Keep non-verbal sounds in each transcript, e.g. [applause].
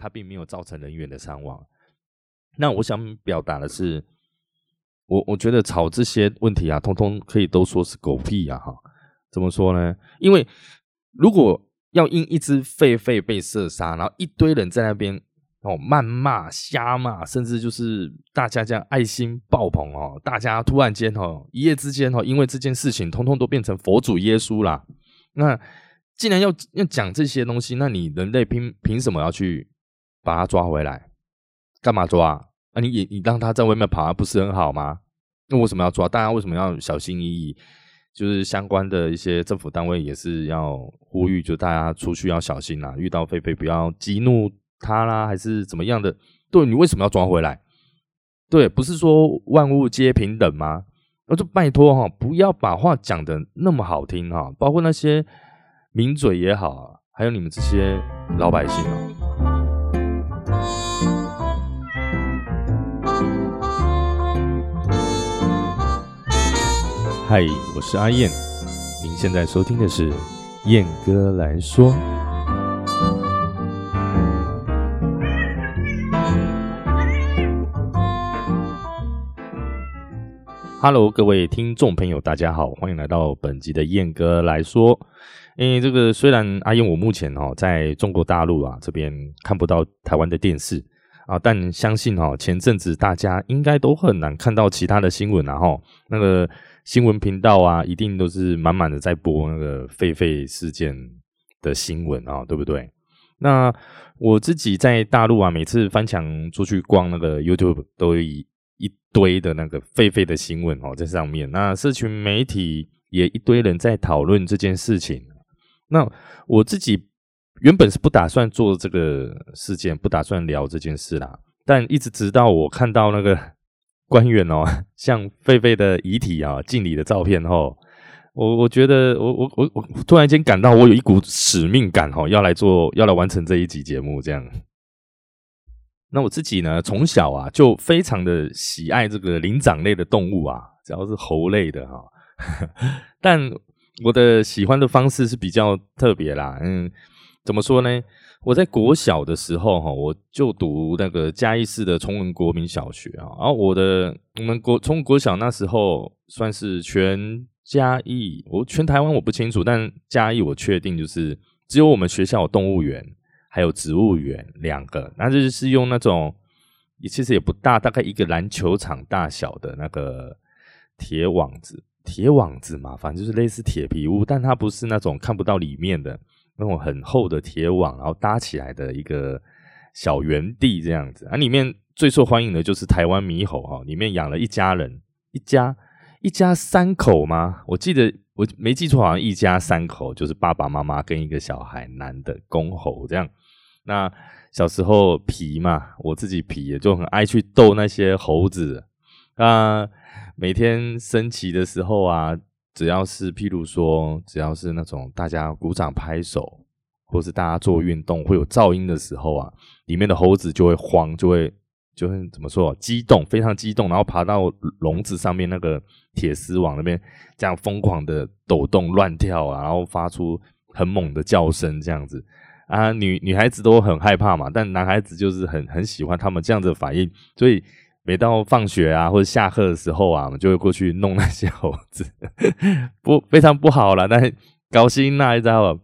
它并没有造成人员的伤亡。那我想表达的是，我我觉得吵这些问题啊，通通可以都说是狗屁啊！哈，怎么说呢？因为如果要因一只狒狒被射杀，然后一堆人在那边哦谩骂、瞎骂，甚至就是大家这样爱心爆棚哦，大家突然间哦一夜之间哦，因为这件事情，通通都变成佛祖耶稣啦。那既然要要讲这些东西，那你人类凭凭什么要去把他抓回来？干嘛抓？啊，你你让他在外面跑，不是很好吗？那为什么要抓？大家为什么要小心翼翼？就是相关的一些政府单位也是要呼吁，就大家出去要小心啦，遇到狒狒不要激怒他啦，还是怎么样的？对你为什么要抓回来？对，不是说万物皆平等吗？那就拜托哈，不要把话讲的那么好听哈，包括那些名嘴也好，还有你们这些老百姓啊。嗨，我是阿燕，您现在收听的是燕哥来说。Hello，各位听众朋友，大家好，欢迎来到本集的燕哥来说。因为这个虽然阿燕我目前哦在中国大陆啊这边看不到台湾的电视啊，但相信哦前阵子大家应该都很难看到其他的新闻啊哈那个。新闻频道啊，一定都是满满的在播那个狒狒事件的新闻啊，对不对？那我自己在大陆啊，每次翻墙出去逛那个 YouTube，都一一堆的那个狒狒的新闻哦，在上面。那社群媒体也一堆人在讨论这件事情。那我自己原本是不打算做这个事件，不打算聊这件事啦，但一直直到我看到那个。官员哦，[laughs] 像狒狒的遗体啊，敬礼的照片哦，我我觉得我我我我突然间感到我有一股使命感哦，要来做，要来完成这一集节目这样。那我自己呢，从小啊就非常的喜爱这个灵长类的动物啊，只要是猴类的哈。[laughs] 但我的喜欢的方式是比较特别啦，嗯，怎么说呢？我在国小的时候，哈，我就读那个嘉义市的崇文国民小学啊。然后我的我们国从国小那时候算是全嘉义，我全台湾我不清楚，但嘉义我确定就是只有我们学校有动物园，还有植物园两个。那就是用那种其实也不大，大概一个篮球场大小的那个铁网子，铁网子嘛，反正就是类似铁皮屋，但它不是那种看不到里面的。那种很厚的铁网，然后搭起来的一个小园地这样子啊，里面最受欢迎的就是台湾猕猴哈，里面养了一家人，一家一家三口吗？我记得我没记错，好像一家三口，就是爸爸妈妈跟一个小孩，男的公猴这样。那小时候皮嘛，我自己皮也就很爱去逗那些猴子啊，每天升旗的时候啊。只要是，譬如说，只要是那种大家鼓掌拍手，或是大家做运动会有噪音的时候啊，里面的猴子就会慌，就会就会怎么说，激动，非常激动，然后爬到笼子上面那个铁丝网那边，这样疯狂的抖动、乱跳啊，然后发出很猛的叫声，这样子啊，女女孩子都很害怕嘛，但男孩子就是很很喜欢他们这样子的反应，所以。每到放学啊或者下课的时候啊，我们就会过去弄那些猴子，不非常不好了，但是高兴那一招，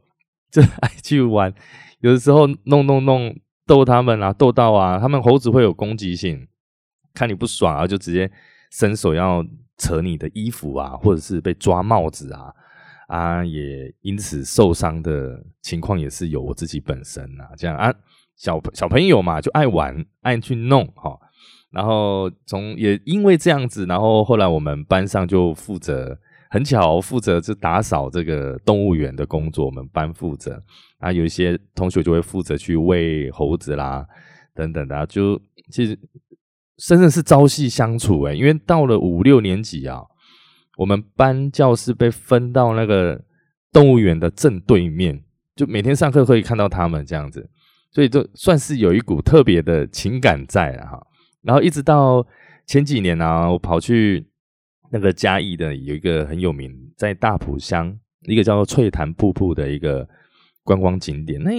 就 [laughs] 爱去玩。有的时候弄弄弄逗他们啊，逗到啊，他们猴子会有攻击性，看你不爽啊，就直接伸手要扯你的衣服啊，或者是被抓帽子啊啊，也因此受伤的情况也是有。我自己本身啊，这样啊，小小朋友嘛，就爱玩，爱去弄哈。然后从也因为这样子，然后后来我们班上就负责，很巧负责就打扫这个动物园的工作，我们班负责啊，有一些同学就会负责去喂猴子啦，等等的，就其实真的是朝夕相处诶，因为到了五六年级啊，我们班教室被分到那个动物园的正对面，就每天上课可以看到他们这样子，所以就算是有一股特别的情感在了哈。然后一直到前几年呢，我跑去那个嘉义的有一个很有名，在大埔乡一个叫做翠潭瀑布的一个观光景点。那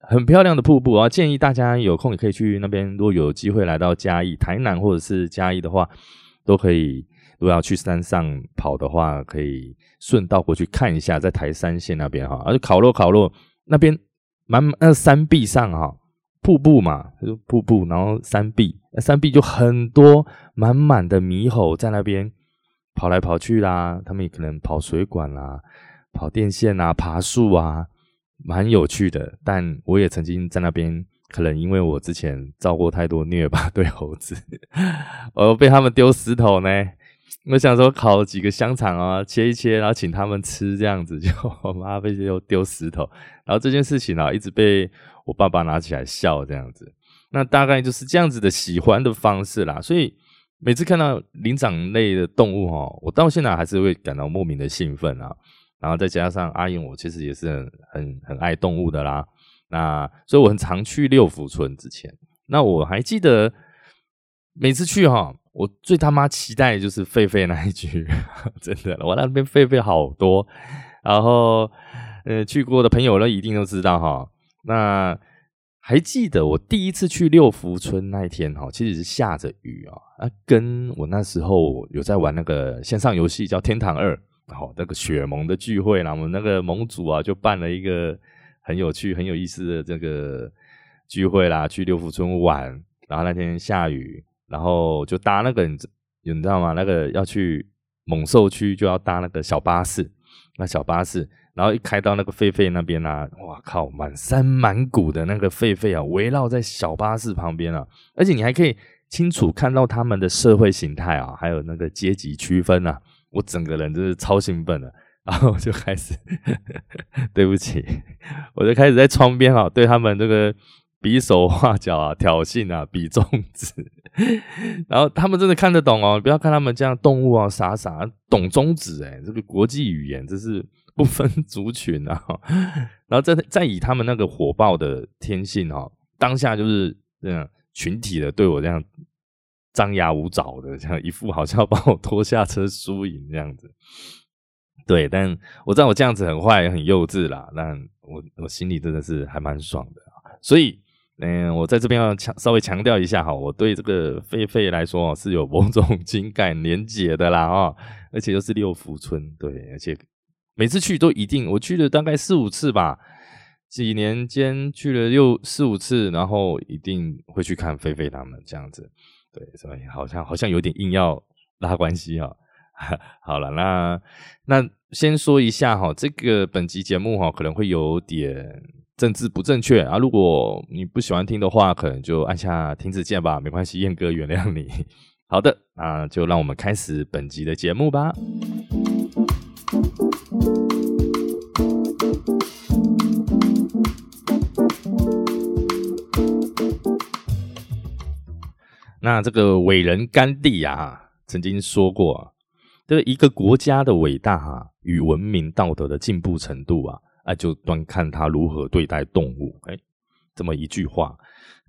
很漂亮的瀑布啊，建议大家有空也可以去那边。如果有机会来到嘉义、台南或者是嘉义的话，都可以。如果要去山上跑的话，可以顺道过去看一下，在台山县那边哈，而且烤肉烤肉那边满那山壁上哈，瀑布嘛，就瀑布，然后山壁，山壁就很多满满的猕猴在那边跑来跑去啦，他们也可能跑水管啦，跑电线啊，爬树啊。蛮有趣的，但我也曾经在那边，可能因为我之前遭过太多虐吧，对猴子，[laughs] 我被他们丢石头呢。我想说烤几个香肠啊，切一切，然后请他们吃，这样子就我 [laughs] 妈被又丢石头，然后这件事情啊，一直被我爸爸拿起来笑这样子。那大概就是这样子的喜欢的方式啦。所以每次看到灵长类的动物哈，我到现在还是会感到莫名的兴奋啊。然后再加上阿英，我其实也是很很很爱动物的啦。那所以我很常去六福村。之前，那我还记得每次去哈，我最他妈期待的就是狒狒那一句，[laughs] 真的，我那边狒狒好多。然后，呃，去过的朋友呢，一定都知道哈。那还记得我第一次去六福村那一天哈，其实是下着雨啊。啊，跟我那时候有在玩那个线上游戏叫《天堂二》。好，那个雪盟的聚会啦，我们那个盟主啊，就办了一个很有趣、很有意思的这个聚会啦，去六福村玩。然后那天下雨，然后就搭那个，你你知道吗？那个要去猛兽区，就要搭那个小巴士。那小巴士，然后一开到那个狒狒那边啊，哇靠，满山满谷的那个狒狒啊，围绕在小巴士旁边啊，而且你还可以清楚看到他们的社会形态啊，还有那个阶级区分啊。我整个人就是超兴奋的，然后就开始，[laughs] 对不起，我就开始在窗边啊，对他们这个比手画脚啊，挑衅啊，比中指，[laughs] 然后他们真的看得懂哦，不要看他们这样动物啊，傻傻懂中指哎，这个国际语言这是不分族群啊，[laughs] 然后再再以他们那个火爆的天性哦，当下就是这样群体的对我这样。张牙舞爪的，这样一副好像要把我拖下车输赢这样子。对，但我知道我这样子很坏、很幼稚啦。但我我心里真的是还蛮爽的所以，嗯，我在这边要强稍微强调一下哈，我对这个狒狒来说是有某种 [laughs] 情感连结的啦啊，而且又是六福村，对，而且每次去都一定，我去了大概四五次吧，几年间去了六四五次，然后一定会去看菲菲他们这样子。对，所以好像好像有点硬要拉关系哈。[laughs] 好了，那那先说一下哈，这个本集节目哈可能会有点政治不正确啊。如果你不喜欢听的话，可能就按下停止键吧，没关系，燕哥原谅你。[laughs] 好的，那就让我们开始本集的节目吧。那这个伟人甘地啊，曾经说过，这个一个国家的伟大啊，与文明道德的进步程度啊，啊，就端看他如何对待动物。哎，这么一句话。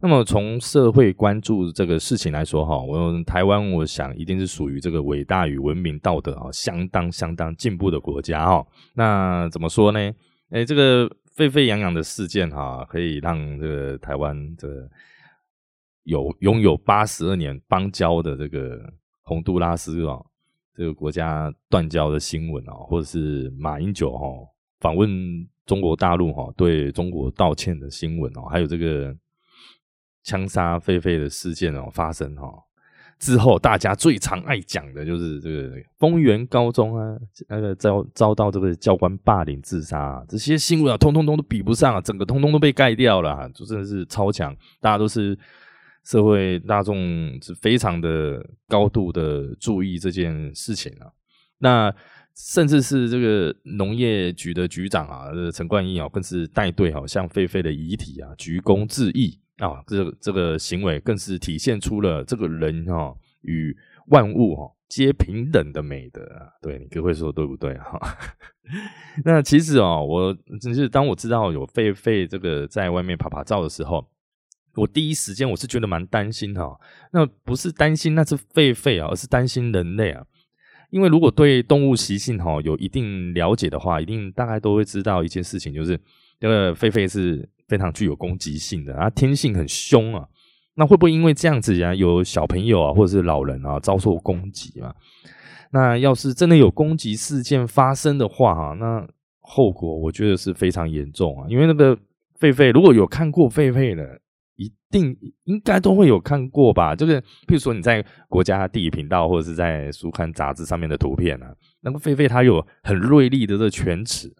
那么从社会关注这个事情来说，哈，我台湾，我想一定是属于这个伟大与文明道德啊，相当相当进步的国家哈。那怎么说呢？哎，这个沸沸扬扬的事件哈，可以让这个台湾这。有拥有八十二年邦交的这个洪都拉斯啊，这个国家断交的新闻啊，或者是马英九哈访问中国大陆哈，对中国道歉的新闻哦，还有这个枪杀狒狒的事件哦发生哈之后，大家最常爱讲的就是这个丰原高中啊，那个遭遭到这个教官霸凌自杀这些新闻啊，通通通都比不上啊，整个通通都被盖掉了，就真的是超强，大家都是。社会大众是非常的高度的注意这件事情啊，那甚至是这个农业局的局长啊，陈冠英啊，更是带队好向狒狒的遗体啊鞠躬致意啊，这这个行为更是体现出了这个人哈与万物哈皆平等的美德啊，对你各位说对不对哈？[laughs] 那其实哦，我真是当我知道有狒狒这个在外面爬爬照的时候。我第一时间我是觉得蛮担心哈，那不是担心那是狒狒啊，而是担心人类啊。因为如果对动物习性哈有一定了解的话，一定大概都会知道一件事情，就是这个狒狒是非常具有攻击性的，它，天性很凶啊。那会不会因为这样子呀，有小朋友啊，或者是老人啊，遭受攻击啊？那要是真的有攻击事件发生的话，哈，那后果我觉得是非常严重啊。因为那个狒狒，如果有看过狒狒的，一定应该都会有看过吧？就是，譬如说你在国家地理频道或者是在书刊杂志上面的图片啊，那个狒狒它有很锐利的这犬齿，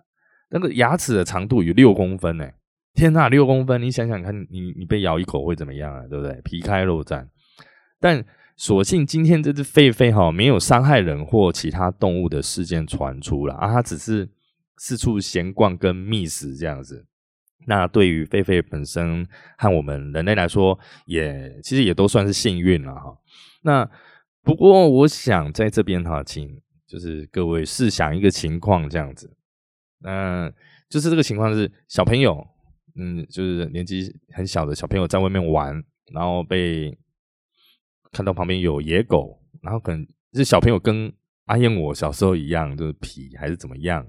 那个牙齿的长度有六公分呢。天呐，六公分！你想想看，你你被咬一口会怎么样啊？对不对？皮开肉绽。但所幸今天这只狒狒哈，没有伤害人或其他动物的事件传出了啊，它只是四处闲逛跟觅食这样子。那对于狒狒本身和我们人类来说，也其实也都算是幸运了哈。那不过我想在这边哈，请就是各位试想一个情况这样子，嗯，就是这个情况是小朋友。嗯，就是年纪很小的小朋友在外面玩，然后被看到旁边有野狗，然后可能是小朋友跟阿燕我小时候一样，就是皮还是怎么样，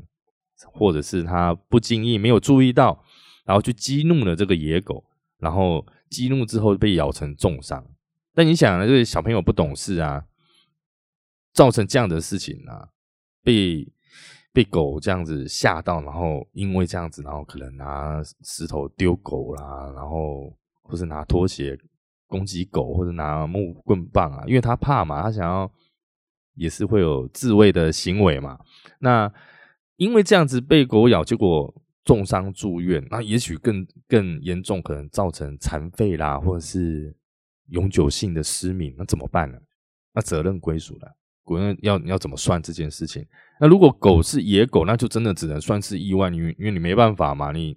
或者是他不经意没有注意到，然后去激怒了这个野狗，然后激怒之后被咬成重伤。但你想，这个小朋友不懂事啊，造成这样的事情啊，被。被狗这样子吓到，然后因为这样子，然后可能拿石头丢狗啦，然后或是拿拖鞋攻击狗，或者拿木棍棒啊，因为他怕嘛，他想要也是会有自卫的行为嘛。那因为这样子被狗咬，结果重伤住院，那也许更更严重，可能造成残废啦，或者是永久性的失明，那怎么办呢？那责任归属了。狗要要怎么算这件事情？那如果狗是野狗，那就真的只能算是意外，因为因为你没办法嘛，你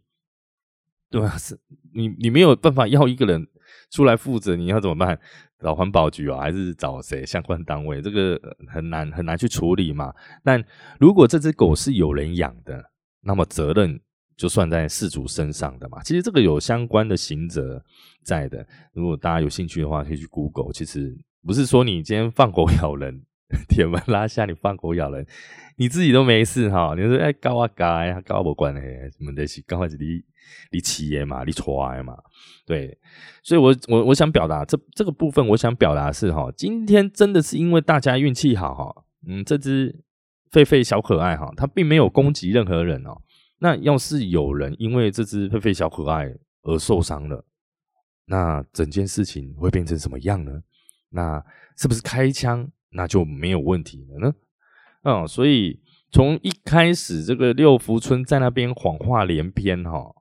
对啊？是你你没有办法要一个人出来负责，你要怎么办？找环保局啊，还是找谁相关单位？这个很难很难去处理嘛。但如果这只狗是有人养的，那么责任就算在事主身上的嘛。其实这个有相关的刑责在的。如果大家有兴趣的话，可以去 Google。其实不是说你今天放狗咬人。[laughs] 铁门拉下，你放狗咬人，你自己都没事哈。你说哎，高啊高啊，高不管嘞，什么的是刚开始你你企业嘛，你出来嘛，对。所以，我我我想表达这这个部分，我想表达是哈，今天真的是因为大家运气好哈，嗯，这只狒狒小可爱哈，它并没有攻击任何人哦。那要是有人因为这只狒狒小可爱而受伤了，那整件事情会变成什么样呢？那是不是开枪？那就没有问题了呢，嗯，所以从一开始这个六福村在那边谎话连篇哈，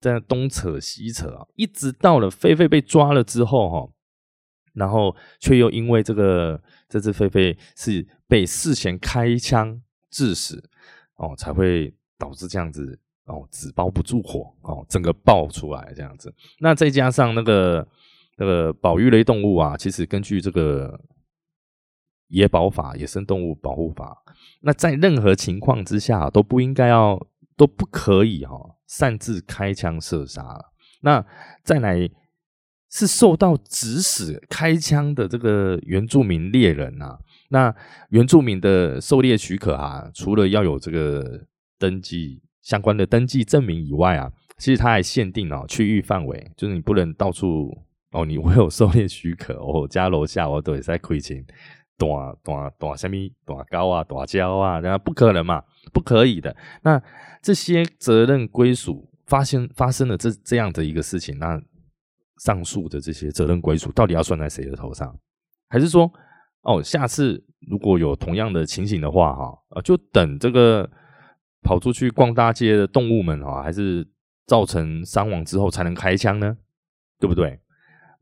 在东扯西扯啊，一直到了狒狒被抓了之后哈，然后却又因为这个这只狒狒是被事前开枪致死哦，才会导致这样子哦，纸包不住火哦，整个爆出来这样子。那再加上那个那个保育类动物啊，其实根据这个。野保法、野生动物保护法，那在任何情况之下都不应该要，都不可以哈擅自开枪射杀。那再来是受到指使开枪的这个原住民猎人呐，那原住民的狩猎许可啊，除了要有这个登记相关的登记证明以外啊，其实它还限定哦区域范围，就是你不能到处哦，你我有狩猎许可，我家楼下我都在亏钱。大大大什么大高啊大胶啊，那不可能嘛，不可以的。那这些责任归属发生发生了这这样的一个事情，那上述的这些责任归属到底要算在谁的头上？还是说，哦，下次如果有同样的情形的话，哈啊，就等这个跑出去逛大街的动物们啊，还是造成伤亡之后才能开枪呢？对不对？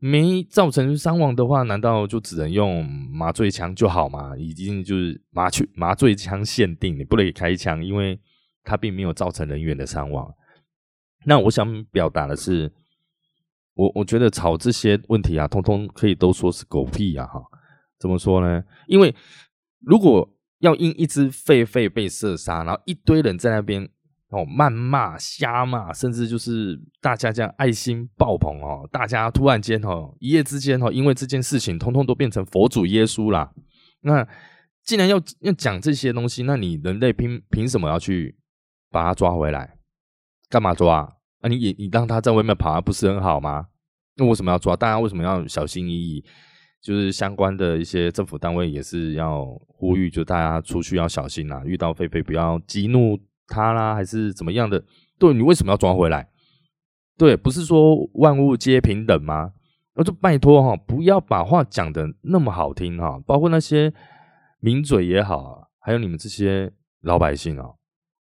没造成伤亡的话，难道就只能用麻醉枪就好吗？已经就是麻醉麻醉枪限定，你不能开枪，因为它并没有造成人员的伤亡。那我想表达的是，我我觉得吵这些问题啊，通通可以都说是狗屁啊！哈，怎么说呢？因为如果要因一只狒狒被射杀，然后一堆人在那边。哦，谩骂、瞎骂，甚至就是大家这样爱心爆棚哦，大家突然间哦，一夜之间哦，因为这件事情，通通都变成佛祖耶稣啦。那既然要要讲这些东西，那你人类凭凭什么要去把他抓回来？干嘛抓？啊，你你你让它在外面跑，不是很好吗？那为什么要抓？大家为什么要小心翼翼？就是相关的一些政府单位也是要呼吁，就大家出去要小心啦，遇到狒狒不要激怒它啦，还是怎么样的？对你为什么要抓回来？对，不是说万物皆平等吗？那就拜托哈，不要把话讲的那么好听哈，包括那些名嘴也好，还有你们这些老百姓啊，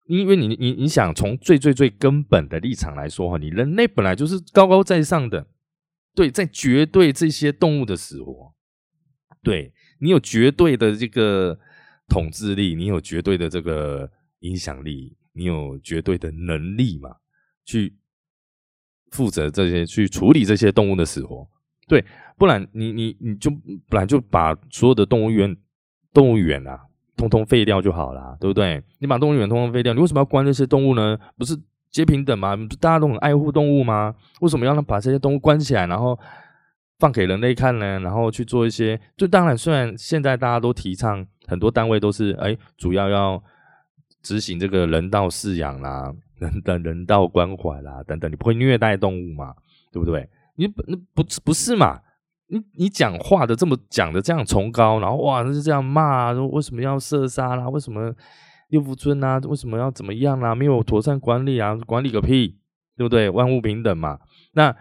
因为你你你想从最最最根本的立场来说哈，你人类本来就是高高在上的。对，在绝对这些动物的死活，对你有绝对的这个统治力，你有绝对的这个影响力，你有绝对的能力嘛？去负责这些，去处理这些动物的死活。对，不然你你你就不然就把所有的动物园动物园啊，通通废掉就好了，对不对？你把动物园通通废掉，你为什么要关这些动物呢？不是？皆平等吗？大家都很爱护动物吗？为什么要让把这些动物关起来，然后放给人类看呢？然后去做一些……就当然，虽然现在大家都提倡，很多单位都是哎，主要要执行这个人道饲养啦、人的人道关怀啦等等，你不会虐待动物嘛？对不对？你不不不是嘛？你你讲话的这么讲的这样崇高，然后哇，那是这样骂，说为什么要射杀啦？为什么？六福村啊，为什么要怎么样啊？没有妥善管理啊，管理个屁，对不对？万物平等嘛。那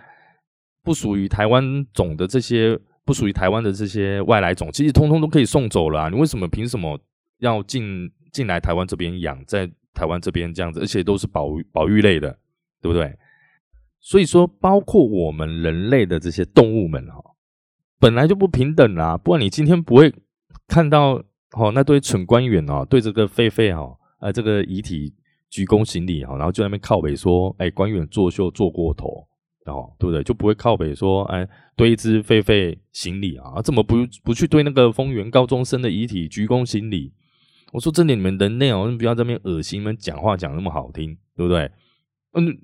不属于台湾种的这些，不属于台湾的这些外来种，其实通通都可以送走了啊。你为什么凭什么要进进来台湾这边养，在台湾这边这样子，而且都是保保育类的，对不对？所以说，包括我们人类的这些动物们哈，本来就不平等啊。不然你今天不会看到。哦，那对蠢官员哦，对这个狒狒哈，呃，这个遗体鞠躬行礼哈，然后就那边靠北说，哎，官员作秀做过头，哦，对不对？就不会靠北说，哎，对一只狒狒行礼啊，怎么不不去对那个丰原高中生的遗体鞠躬行礼？我说，真的，你们人类哦，不要这边恶心，们讲话讲那么好听，对不对？嗯，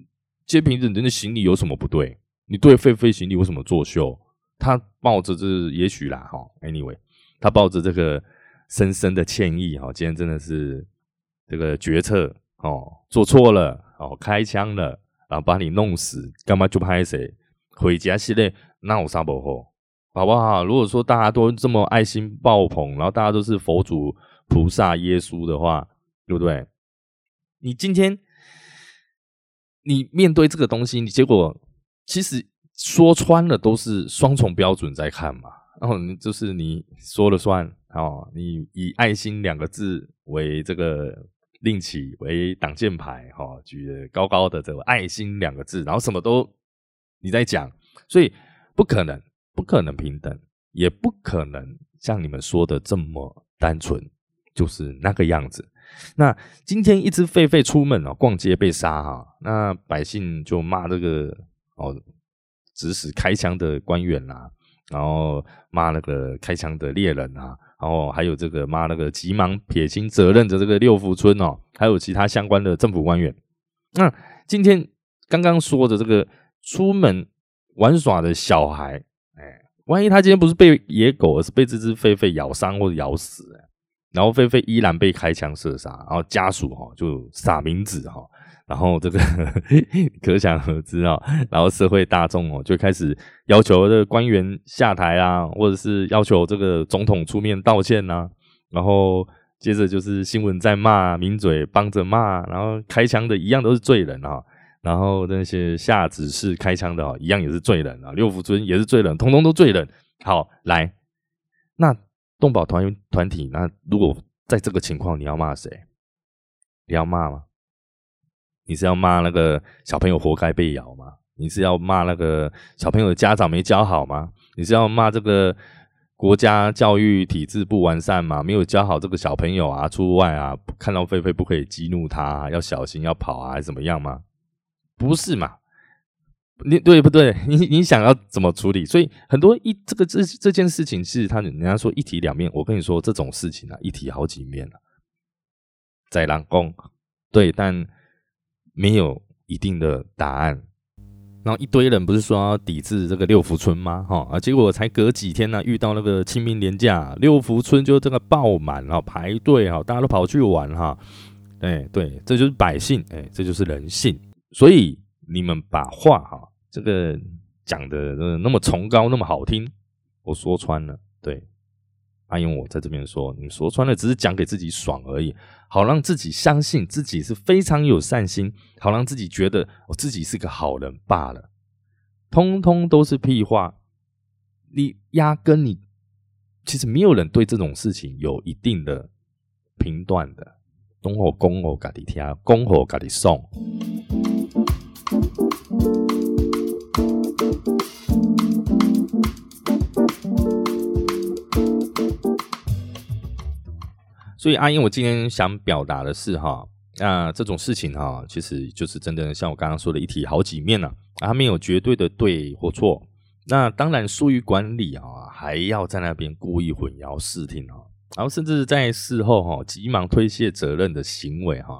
接平人人的行礼有什么不对？你对狒狒行礼为什么作秀？他抱着这也许啦，哈，anyway，他抱着这个。深深的歉意哈，今天真的是这个决策哦做错了哦，开枪了，然后把你弄死，干嘛就拍谁回家系列那我杀不好，好不好？如果说大家都这么爱心爆棚，然后大家都是佛祖、菩萨、耶稣的话，对不对？你今天你面对这个东西，你结果其实说穿了都是双重标准在看嘛，然后就是你说了算。哦，你以爱心两个字为这个令旗为挡箭牌，哈，举高高的这个爱心两个字，然后什么都你在讲，所以不可能，不可能平等，也不可能像你们说的这么单纯，就是那个样子。那今天一只狒狒出门哦，逛街被杀哈，那百姓就骂这个哦，指使开枪的官员啦，然后骂那个开枪的猎人啊。然后还有这个妈那个急忙撇清责任的这个六福村哦，还有其他相关的政府官员。那今天刚刚说的这个出门玩耍的小孩，哎，万一他今天不是被野狗，而是被这只狒狒咬伤或者咬死，然后狒狒依然被开枪射杀，然后家属哈就撒名字哈。然后这个 [laughs] 可想而知啊，然后社会大众哦就开始要求这个官员下台啊，或者是要求这个总统出面道歉呐。然后接着就是新闻在骂，名嘴帮着骂，然后开枪的一样都是罪人啊。然后那些下指示开枪的哦，一样也是罪人啊。六福村也是罪人，通通都罪人。好，来，那动保团团体，那如果在这个情况，你要骂谁？你要骂吗？你是要骂那个小朋友活该被咬吗？你是要骂那个小朋友的家长没教好吗？你是要骂这个国家教育体制不完善吗？没有教好这个小朋友啊，出外啊，看到狒狒不可以激怒他，要小心要跑啊，还是怎么样吗？不是嘛？你对不对？你你想要怎么处理？所以很多一这个这这件事情是他人家说一体两面。我跟你说这种事情啊，一体好几面了。在南宫对，但。没有一定的答案，然后一堆人不是说要抵制这个六福村吗？哈啊，结果才隔几天呢，遇到那个清明年假，六福村就这个爆满哈，排队哈，大家都跑去玩哈。哎，对，这就是百姓，哎，这就是人性。所以你们把话哈这个讲的那么崇高，那么好听，我说穿了，对。阿勇，我在这边说，你说穿了，只是讲给自己爽而已，好让自己相信自己是非常有善心，好让自己觉得我自己是个好人罢了，通通都是屁话。你压根你其实没有人对这种事情有一定的评断的，恭候恭候嘎地听，恭候嘎地送。所以阿英，我今天想表达的是哈，那这种事情哈，其实就是真的像我刚刚说的一体好几面呢，啊，没有绝对的对或错。那当然疏于管理啊，还要在那边故意混淆视听啊，然后甚至在事后哈，急忙推卸责任的行为哈，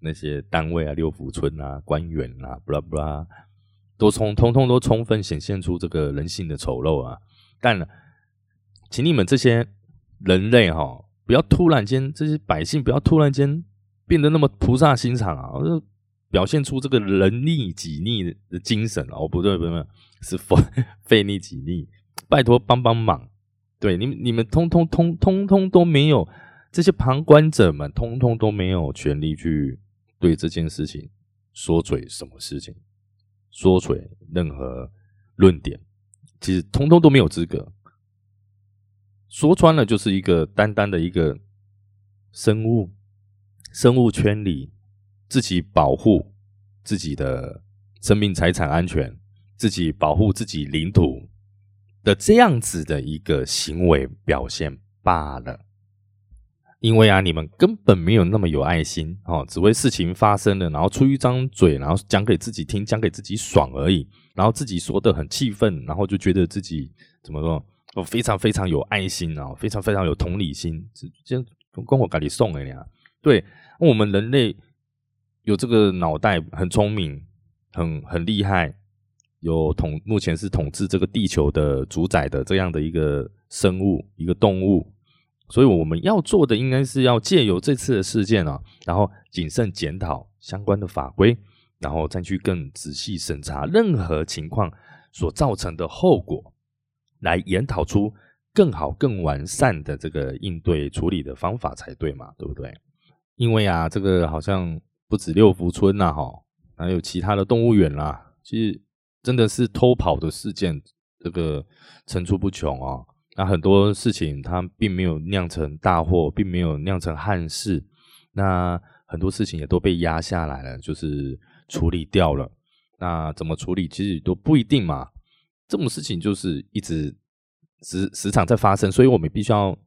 那些单位啊、六福村啊、官员啊，布拉布拉，都充通通都充分显现出这个人性的丑陋啊。但，请你们这些人类哈。不要突然间，这些百姓不要突然间变得那么菩萨心肠啊！就表现出这个人逆己逆的精神哦，不对，不对，是佛 [laughs] 费逆己逆，拜托帮帮忙！对，你们你们通通通通通都没有，这些旁观者们通通都没有权利去对这件事情说嘴什么事情，说嘴任何论点，其实通通都没有资格。说穿了，就是一个单单的一个生物，生物圈里自己保护自己的生命财产安全，自己保护自己领土的这样子的一个行为表现罢了。因为啊，你们根本没有那么有爱心哦，只为事情发生了，然后出一张嘴，然后讲给自己听，讲给自己爽而已，然后自己说的很气愤，然后就觉得自己怎么说？我非常非常有爱心啊，非常非常有同理心，这光我给你送给你啊。对，我们人类有这个脑袋，很聪明，很很厉害，有统目前是统治这个地球的主宰的这样的一个生物，一个动物。所以我们要做的，应该是要借由这次的事件啊，然后谨慎检讨相关的法规，然后再去更仔细审查任何情况所造成的后果。来研讨出更好、更完善的这个应对处理的方法才对嘛，对不对？因为啊，这个好像不止六福村呐，哈，还有其他的动物园啦，其实真的是偷跑的事件，这个层出不穷啊。那很多事情它并没有酿成大祸，并没有酿成憾事，那很多事情也都被压下来了，就是处理掉了。那怎么处理，其实都不一定嘛。这种事情就是一直时时常在发生，所以我们必须要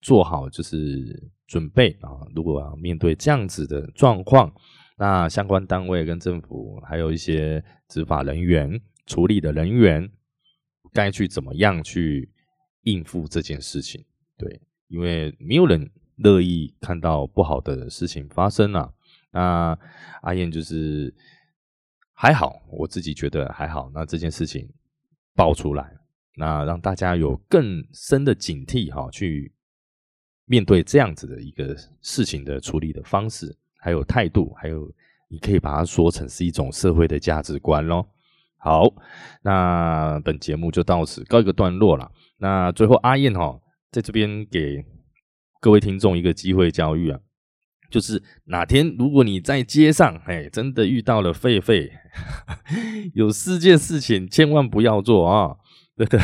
做好就是准备啊。如果要面对这样子的状况，那相关单位跟政府还有一些执法人员、处理的人员，该去怎么样去应付这件事情？对，因为没有人乐意看到不好的事情发生啊。那阿燕就是还好，我自己觉得还好。那这件事情。爆出来，那让大家有更深的警惕哈，去面对这样子的一个事情的处理的方式，还有态度，还有你可以把它说成是一种社会的价值观咯。好，那本节目就到此告一个段落了。那最后阿燕哈，在这边给各位听众一个机会教育啊。就是哪天如果你在街上，哎，真的遇到了狒狒，[laughs] 有四件事情千万不要做啊！[laughs] 这个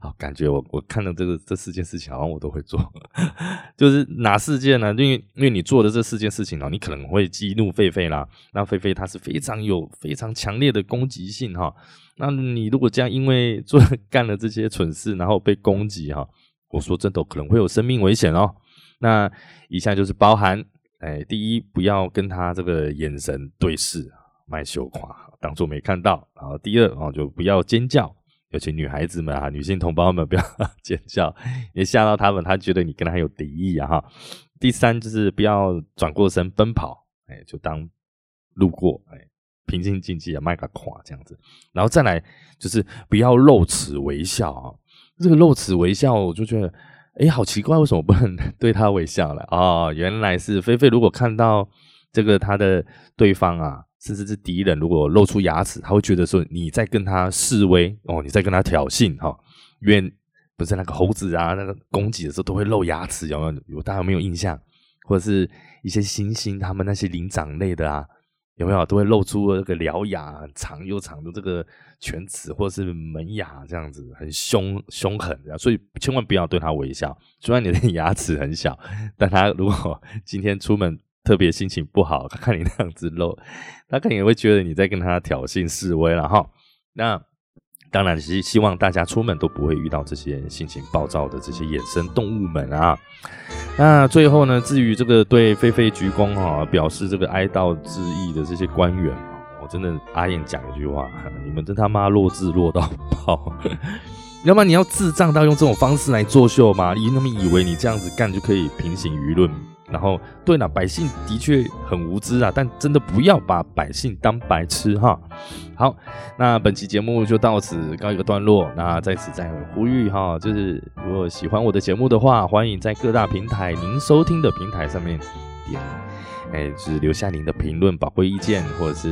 好，感觉我我看到这个这四件事情，好像我都会做。[laughs] 就是哪四件呢？因为因为你做的这四件事情呢，你可能会激怒狒狒啦。那狒狒它是非常有非常强烈的攻击性哈。那你如果这样因为做干了这些蠢事，然后被攻击哈，我说真的可能会有生命危险哦。那以下就是包含。哎，第一，不要跟他这个眼神对视，卖羞夸，当做没看到。然后第二，哦，就不要尖叫，尤其女孩子们啊，女性同胞们 [laughs] 不要尖叫，也吓到他们，他觉得你跟他有敌意啊哈。第三，就是不要转过身奔跑，哎，就当路过，哎，平静静气啊，卖个夸这样子。然后再来，就是不要露齿微笑啊，这个露齿微笑，我就觉得。哎，好奇怪，为什么不能 [laughs] 对他微笑了？哦，原来是菲菲。如果看到这个他的对方啊，甚至是敌人，如果露出牙齿，他会觉得说你在跟他示威哦，你在跟他挑衅哈。因为不是那个猴子啊，那个攻击的时候都会露牙齿，有没有？有大家有没有印象？或者是一些猩猩，他们那些灵长类的啊，有没有都会露出那个獠牙，长又长的这个犬齿或者是门牙，这样子很凶凶狠的，所以千万不要对他微笑。虽然你的 [laughs] 牙齿很小，但他如果 [laughs] 今天出门特别心情不好，看你那样子露，他肯定也会觉得你在跟他挑衅示威了哈。那。当然，希希望大家出门都不会遇到这些心情暴躁的这些野生动物们啊。那最后呢，至于这个对狒狒鞠躬哈，表示这个哀悼之意的这些官员，我真的阿燕讲一句话：[laughs] 你们真他妈弱智弱到爆！[laughs] 要么你要智障到用这种方式来作秀吗？你那么以为你这样子干就可以平行舆论？然后，对了，百姓的确很无知啊，但真的不要把百姓当白痴哈。好，那本期节目就到此告一个段落。那在此再呼吁哈，就是如果喜欢我的节目的话，欢迎在各大平台您收听的平台上面点，哎，是留下您的评论、宝贵意见，或者是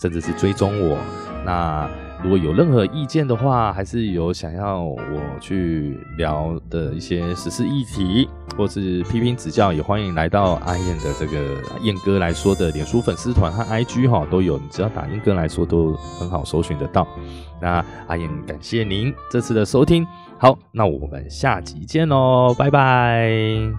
甚至是追踪我。那如果有任何意见的话，还是有想要我去聊的一些时事议题，或是批评指教，也欢迎来到阿燕的这个燕哥来说的脸书粉丝团和 IG 哈都有，你只要打燕哥来说都很好搜寻得到。那阿燕感谢您这次的收听，好，那我们下集见喽，拜拜。